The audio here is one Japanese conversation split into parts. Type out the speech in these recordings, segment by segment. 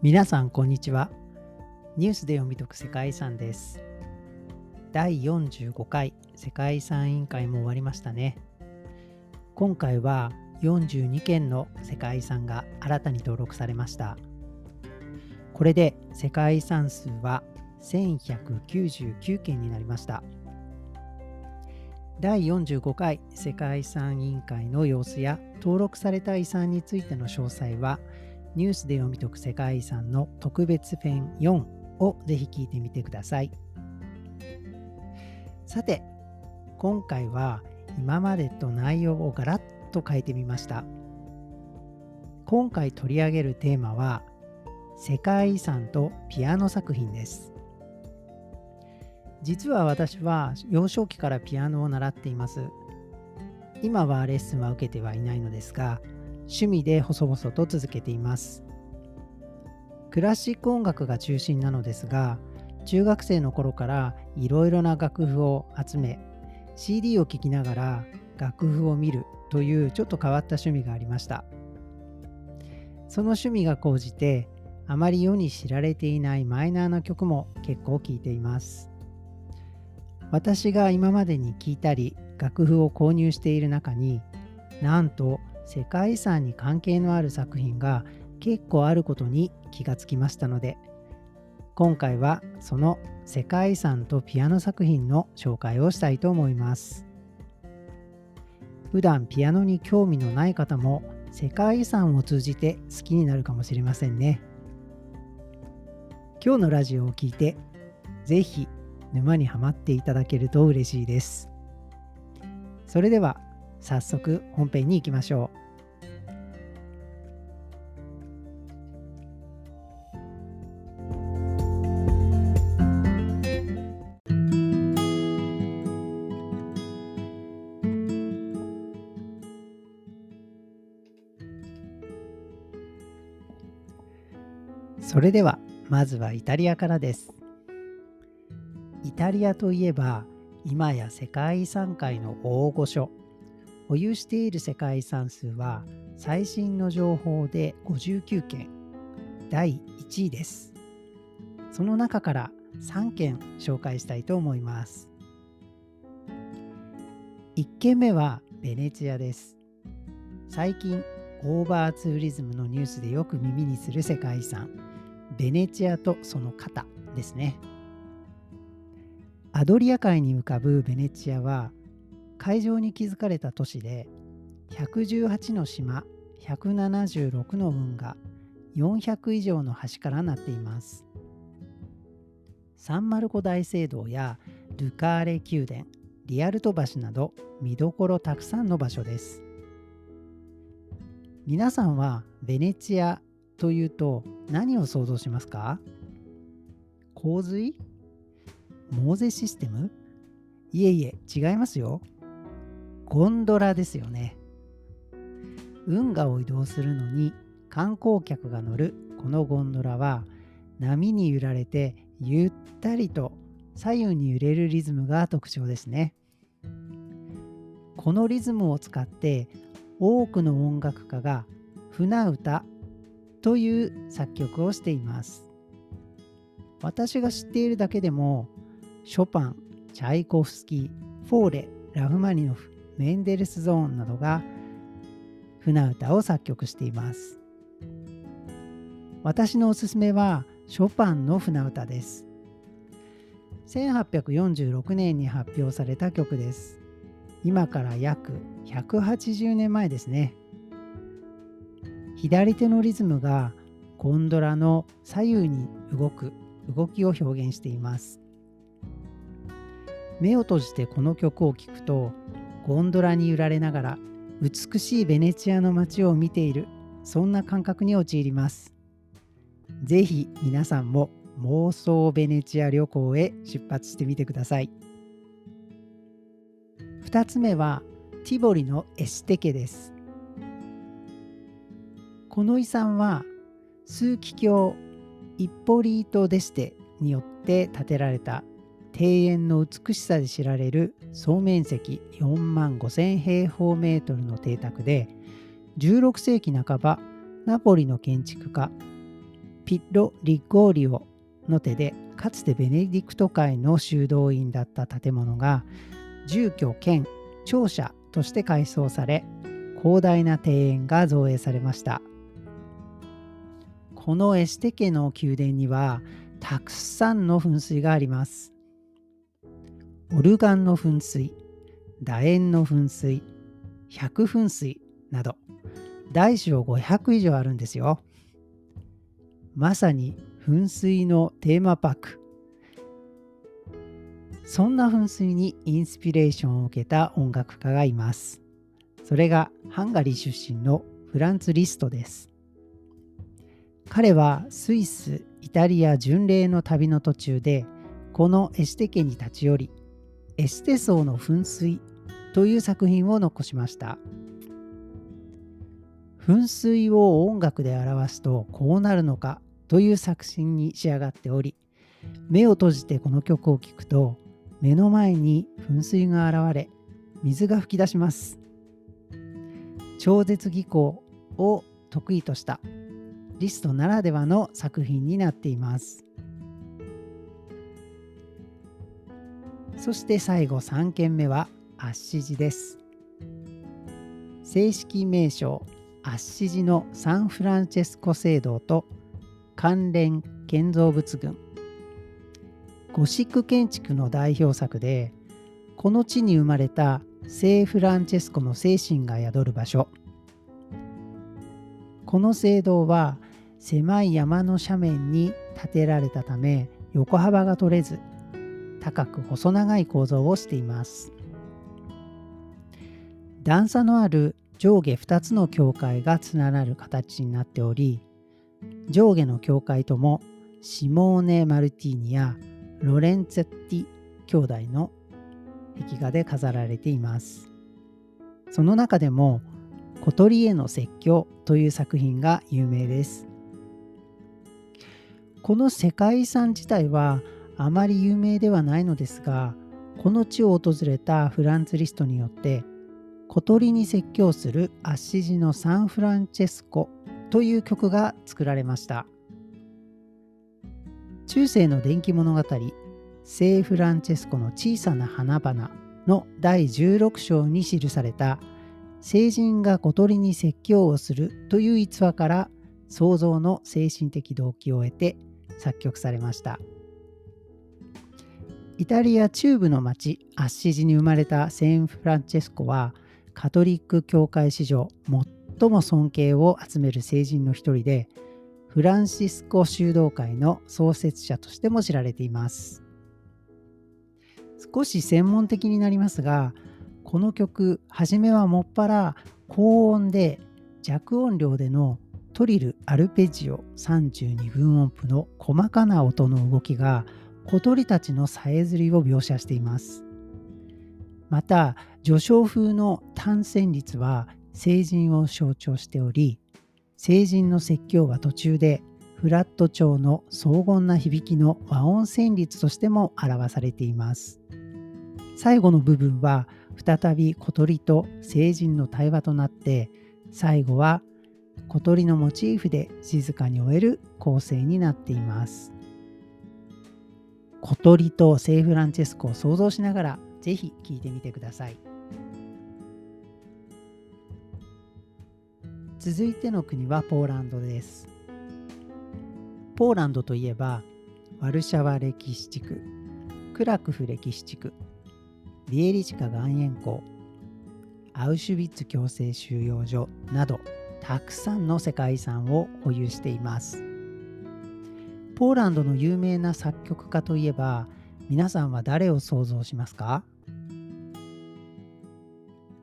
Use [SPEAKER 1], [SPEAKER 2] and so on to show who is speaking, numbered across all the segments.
[SPEAKER 1] 皆さんこんにちは。ニュースで読み解く世界遺産です。第45回世界遺産委員会も終わりましたね。今回は42件の世界遺産が新たに登録されました。これで世界遺産数は1199件になりました。第45回世界遺産委員会の様子や登録された遺産についての詳細はニュースで読み解く世界遺産の特別編4をぜひ聞いてみてください。さて、今回は今までと内容をガラッと変えてみました。今回取り上げるテーマは世界遺産とピアノ作品です。実は私は幼少期からピアノを習っています。今はレッスンは受けてはいないのですが、趣味で細々と続けています。クラシック音楽が中心なのですが、中学生の頃からいろいろな楽譜を集め、CD を聴きながら楽譜を見るというちょっと変わった趣味がありました。その趣味が高じて、あまり世に知られていないマイナーな曲も結構聴いています。私が今までに聴いたり楽譜を購入している中になんと世界遺産に関係のある作品が結構あることに気がつきましたので今回はその世界遺産とピアノ作品の紹介をしたいと思います。普段ピアノに興味のない方も世界遺産を通じて好きになるかもしれませんね。今日のラジオを聴いて是非沼にはまっていただけると嬉しいです。それでは早速本編に行きましょう。それではまずはイタリアからです。イタリアといえば今や世界遺産界の大御所保有している世界遺産数は最新の情報で59件第1位です。その中から3件紹介したいと思います。1件目はベネチアです。最近オーバーツーリズムのニュースでよく耳にする世界遺産ベネチアとその肩ですね。アドリア海に浮かぶベネチアは海上に築かれた都市で118の島176の運河400以上の橋からなっています。サンマルコ大聖堂やルカーレ宮殿リアルト橋など見どころたくさんの場所です。皆さんはベネチアというと何を想像しますか？洪水？モーゼシステム？いえいえ違いますよ。ゴンドラですよね。運河を移動するのに観光客が乗るこのゴンドラは波に揺られてゆったりと左右に揺れるリズムが特徴ですね。このリズムを使って多くの音楽家が船歌という作曲をしています。私が知っているだけでもショパン、チャイコフスキー、フォーレ、ラフマニノフ、メンデルスゾーンなどが船歌を作曲しています。私のおすすめはショパンの船歌です。1846年に発表された曲です。今から約180年前ですね。左手のリズムがゴンドラの左右に動く動きを表現しています。目を閉じてこの曲を聴くとゴンドラに揺られながら美しいベネチアの街を見ているそんな感覚に陥ります。ぜひ皆さんも妄想ベネチア旅行へ出発してみてください。2つ目はティボリのエステ家です。この遺産は枢機卿イッポリート・デステによって建てられた庭園の美しさで知られる総面積4万5000平方メートルの邸宅で16世紀半ばナポリの建築家ピッロ・リゴーリオの手でかつてベネディクト会の修道院だった建物が住居兼庁舎として改装され広大な庭園が造営されました。このエステ家の宮殿にはたくさんの噴水があります。オルガンの噴水楕円の噴水百噴水など大小500以上あるんですよ。まさに噴水のテーマパーク。そんな噴水にインスピレーションを受けた音楽家がいます。それがハンガリー出身のフランツ・リストです。彼はスイスイタリア巡礼の旅の途中でこのエステ家に立ち寄りエステ層の噴水という作品を残しました。噴水を音楽で表すとこうなるのかという作品に仕上がっており目を閉じてこの曲を聴くと目の前に噴水が現れ水が噴き出します。超絶技巧を得意としたリストならではの作品になっています。そして最後3件目はアッシジです。正式名称アッシジのサンフランチェスコ聖堂と関連建造物群。ゴシック建築の代表作でこの地に生まれた聖フランチェスコの精神が宿る場所。この聖堂は狭い山の斜面に建てられたため横幅が取れず高く細長い構造をしています段差のある上下2つの境界が連なる形になっており上下の境界ともシモーネ・マルティーニやロレンツェッティ兄弟の壁画で飾られています。その中でも小鳥への説教という作品が有名です。この世界遺産自体はあまり有名ではないのですがこの地を訪れたフランツリストによって小鳥に説教するアッシジのサンフランチェスコという曲が作られました。中世の伝記物語聖フランチェスコの小さな花々の第16章に記された聖人が小鳥に説教をするという逸話から創造の精神的動機を得て作曲されましたイタリア中部の町アッシジに生まれたセン・フランチェスコはカトリック教会史上最も尊敬を集める聖人の一人でフランシスコ修道会の創設者としても知られています。少し専門的になりますが、この曲、初めはもっぱら高音で弱音量でのトリル・アルペジオ32分音符の細かな音の動きが小鳥たちのさえずりを描写しています。また、序章風の単線率は成人を象徴しており、成人の説教は途中でフラット調の荘厳な響きの和音旋律としても表されています。最後の部分は再び小鳥と成人の対話となって最後は小鳥のモチーフで静かに終える構成になっています。小鳥と聖フランチェスコを想像しながらぜひ聴いてみてください。続いての国はポーランドです。ポーランドといえば、ワルシャワ歴史地区、クラクフ歴史地区、ビエリチカ岩塩港、アウシュビッツ強制収容所など、たくさんの世界遺産を保有しています。ポーランドの有名な作曲家といえば、皆さんは誰を想像しますか？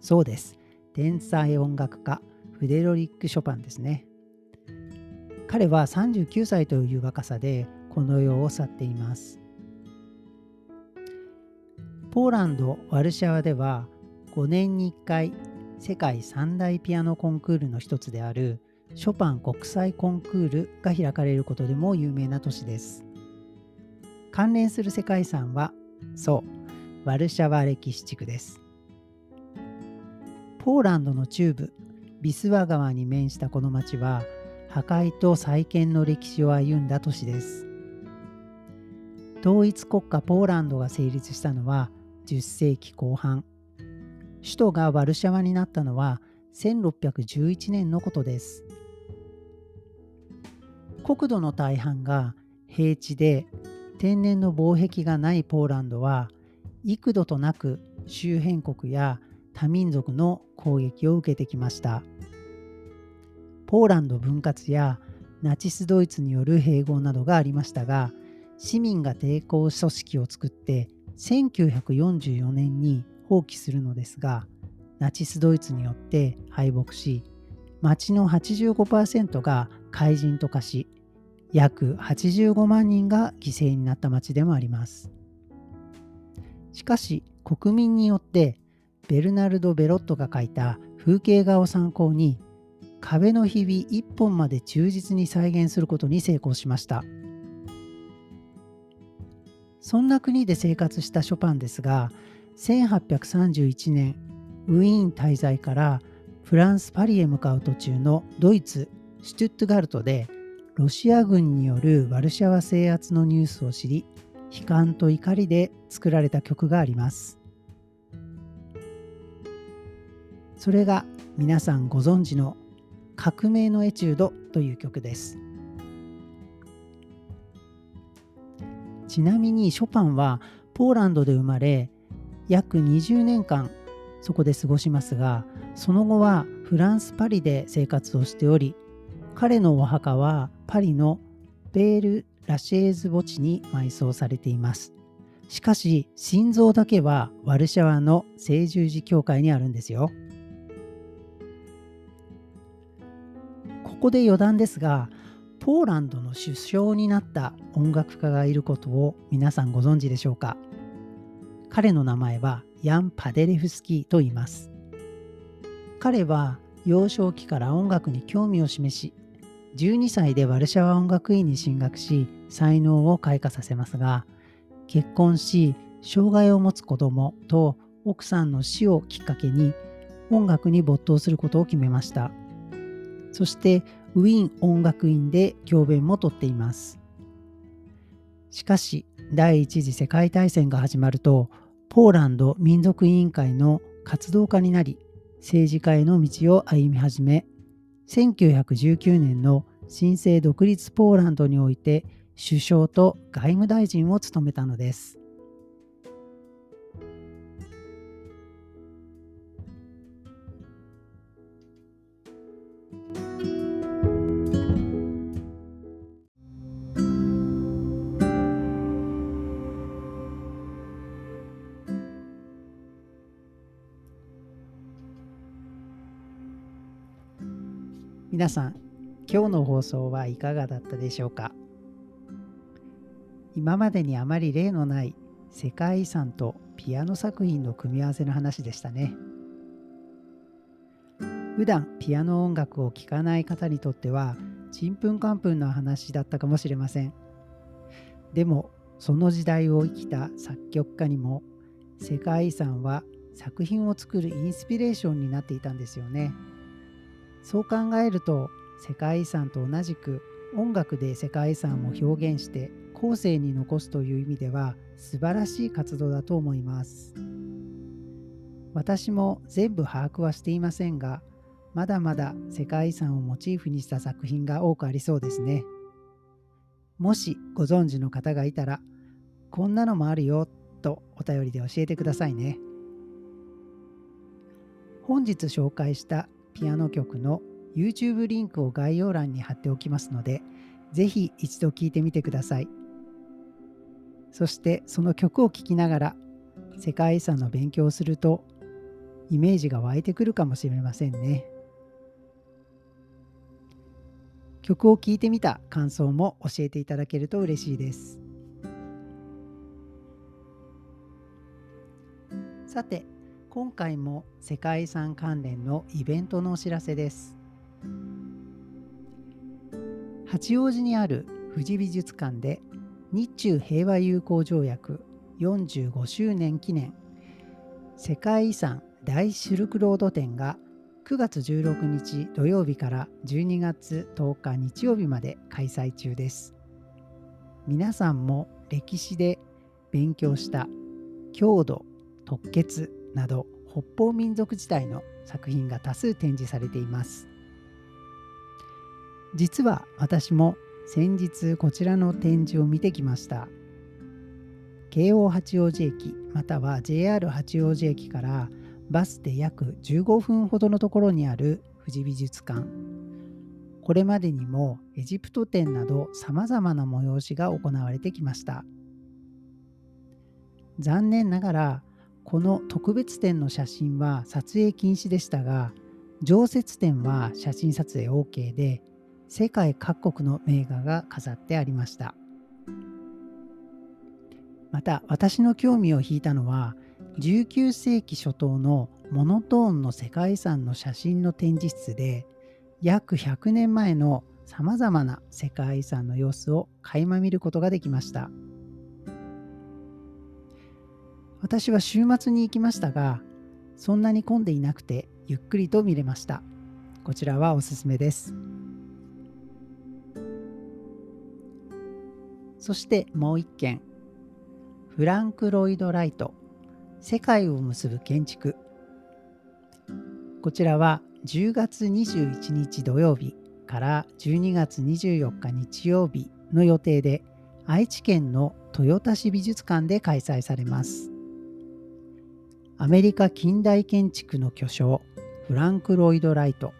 [SPEAKER 1] そうです。天才音楽家、フデロリック・ショパンですね。彼は39歳という若さでこの世を去っています。ポーランド・ワルシャワでは5年に1回世界三大ピアノコンクールの一つであるショパン国際コンクールが開かれることでも有名な都市です。関連する世界遺産はそうワルシャワ歴史地区です。ポーランドの中部ビスワ川に面したこの町は破壊と再建の歴史を歩んだ都市です統一国家ポーランドが成立したのは10世紀後半首都がワルシャワになったのは1611年のことです。国土の大半が平地で天然の防壁がないポーランドは幾度となく周辺国や多民族の攻撃を受けてきました。ポーランド分割やナチスドイツによる併合などがありましたが市民が抵抗組織を作って1944年に放棄するのですがナチスドイツによって敗北し町の85%が怪人と化し約85万人が犠牲になった町でもあります。しかし国民によってベルナルド・ベロットが描いた風景画を参考に壁のひび1本まで忠実に再現することに成功しました。そんな国で生活したショパンですが1831年ウィーン滞在からフランス・パリへ向かう途中のドイツ・シュトゥットガルトでロシア軍によるワルシャワ制圧のニュースを知り悲観と怒りで作られた曲があります。それが皆さんご存知の革命のエチュードという曲です。ちなみにショパンはポーランドで生まれ約20年間そこで過ごしますがその後はフランス・パリで生活をしており彼のお墓はパリのベール・ラシェーズ墓地に埋葬されています。しかし心臓だけはワルシャワの聖十字教会にあるんですよ。ここで余談ですがポーランドの首相になった音楽家がいることを皆さんご存知でしょうか。彼の名前はヤン・パデレフスキーと言います。彼は幼少期から音楽に興味を示し12歳でワルシャワ音楽院に進学し才能を開花させますが結婚し障害を持つ子供と奥さんの死をきっかけに音楽に没頭することを決めました。そしてウィーン音楽院で教鞭もとっています。しかし第一次世界大戦が始まるとポーランド民族委員会の活動家になり政治家への道を歩み始め1919年の新生独立ポーランドにおいて首相と外務大臣を務めたのです。皆さん、今日の放送はいかがだったでしょうか？今までにあまり例のない世界遺産とピアノ作品の組み合わせの話でしたね。普段ピアノ音楽を聴かない方にとってはちんぷんかんぷんの話だったかもしれません。でもその時代を生きた作曲家にも世界遺産は作品を作るインスピレーションになっていたんですよね。そう考えると世界遺産と同じく音楽で世界遺産を表現して後世に残すという意味では素晴らしい活動だと思います。私も全部把握はしていませんがまだまだ世界遺産をモチーフにした作品が多くありそうですね。もしご存知の方がいたらこんなのもあるよとお便りで教えてくださいね。本日紹介したピアノ曲の YouTube リンクを概要欄に貼っておきますので、ぜひ一度聴いてみてください。そしてその曲を聴きながら世界遺産の勉強をするとイメージが湧いてくるかもしれませんね。曲を聴いてみた感想も教えていただけると嬉しいです。さて、今回も世界遺産関連のイベントのお知らせです。八王子にある富士美術館で日中平和友好条約45周年記念世界遺産大シルクロード展が9月16日土曜日から12月10日日曜日まで開催中です。皆さんも歴史で勉強した郷土、特決など北方民族時代の作品が多数展示されています。実は私も先日こちらの展示を見てきました。京王八王子駅または JR 八王子駅からバスで約15分ほどのところにある富士美術館これまでにもエジプト展などさまざまな催しが行われてきました残念ながらこの特別展の写真は撮影禁止でしたが常設展は写真撮影 OK で世界各国の名画が飾ってありました。また私の興味を引いたのは19世紀初頭のモノトーンの世界遺産の写真の展示室で約100年前のさまざまな世界遺産の様子を垣間見ることができました。私は週末に行きましたがそんなに混んでいなくてゆっくりと見れました。こちらはおすすめです。そしてもう一件。フランク・ロイド・ライト。世界を結ぶ建築。こちらは10月21日土曜日から12月24日日曜日の予定で愛知県の豊田市美術館で開催されます。アメリカ近代建築の巨匠フランク・ロイド・ライト。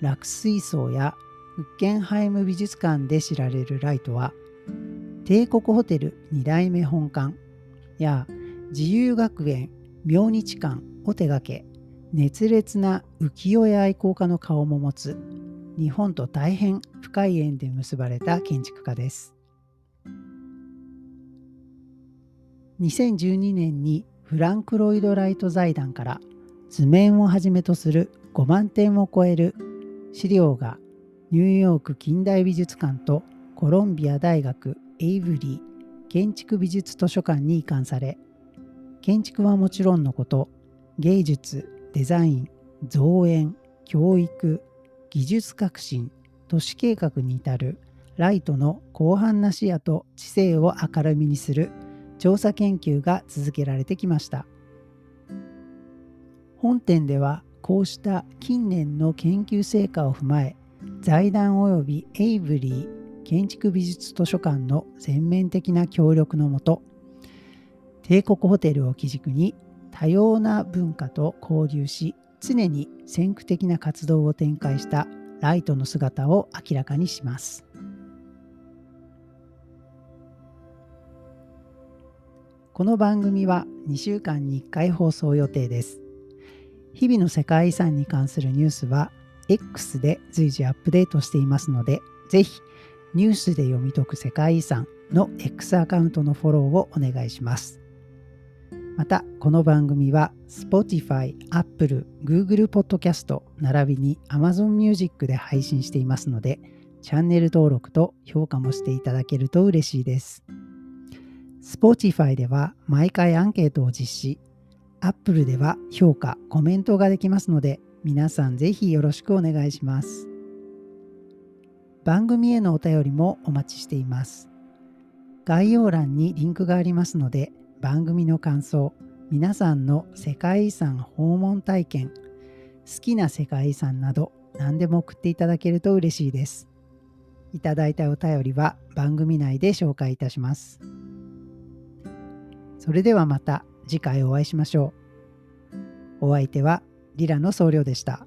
[SPEAKER 1] 落水槽やウッケンハイム美術館で知られるライトは帝国ホテル2代目本館や自由学園明日館を手掛け熱烈な浮世絵愛好家の顔も持つ日本と大変深い縁で結ばれた建築家です。2012年にフランク・ロイド・ライト財団から図面をはじめとする5万点を超える資料がニューヨーク近代美術館とコロンビア大学エイブリー建築美術図書館に移管され建築はもちろんのこと芸術デザイン造園教育技術革新都市計画に至るライトの広範な視野と知性を明るみにする調査研究が続けられてきました。本展ではこうした近年の研究成果を踏まえ財団及びエイブリー建築美術図書館の全面的な協力のもと帝国ホテルを基軸に多様な文化と交流し常に先駆的な活動を展開したライトの姿を明らかにします。この番組は2週間に1回放送予定です日々の世界遺産に関するニュースは X で随時アップデートしていますのでぜひニュースで読み解く世界遺産の X アカウントのフォローをお願いしますまた、この番組は Spotify、Apple、Google Podcast 並びに Amazon Music で配信していますので、チャンネル登録と評価もしていただけると嬉しいです。Spotify では毎回アンケートを実施。Apple では評価、コメントができますので、皆さんぜひよろしくお願いします。番組へのお便りもお待ちしています。概要欄にリンクがありますので、番組の感想皆さんの世界遺産訪問体験好きな世界遺産など何でも送っていただけると嬉しいですいただいたお便りは番組内で紹介いたしますそれではまた次回お会いしましょうお相手はリラの僧侶でした。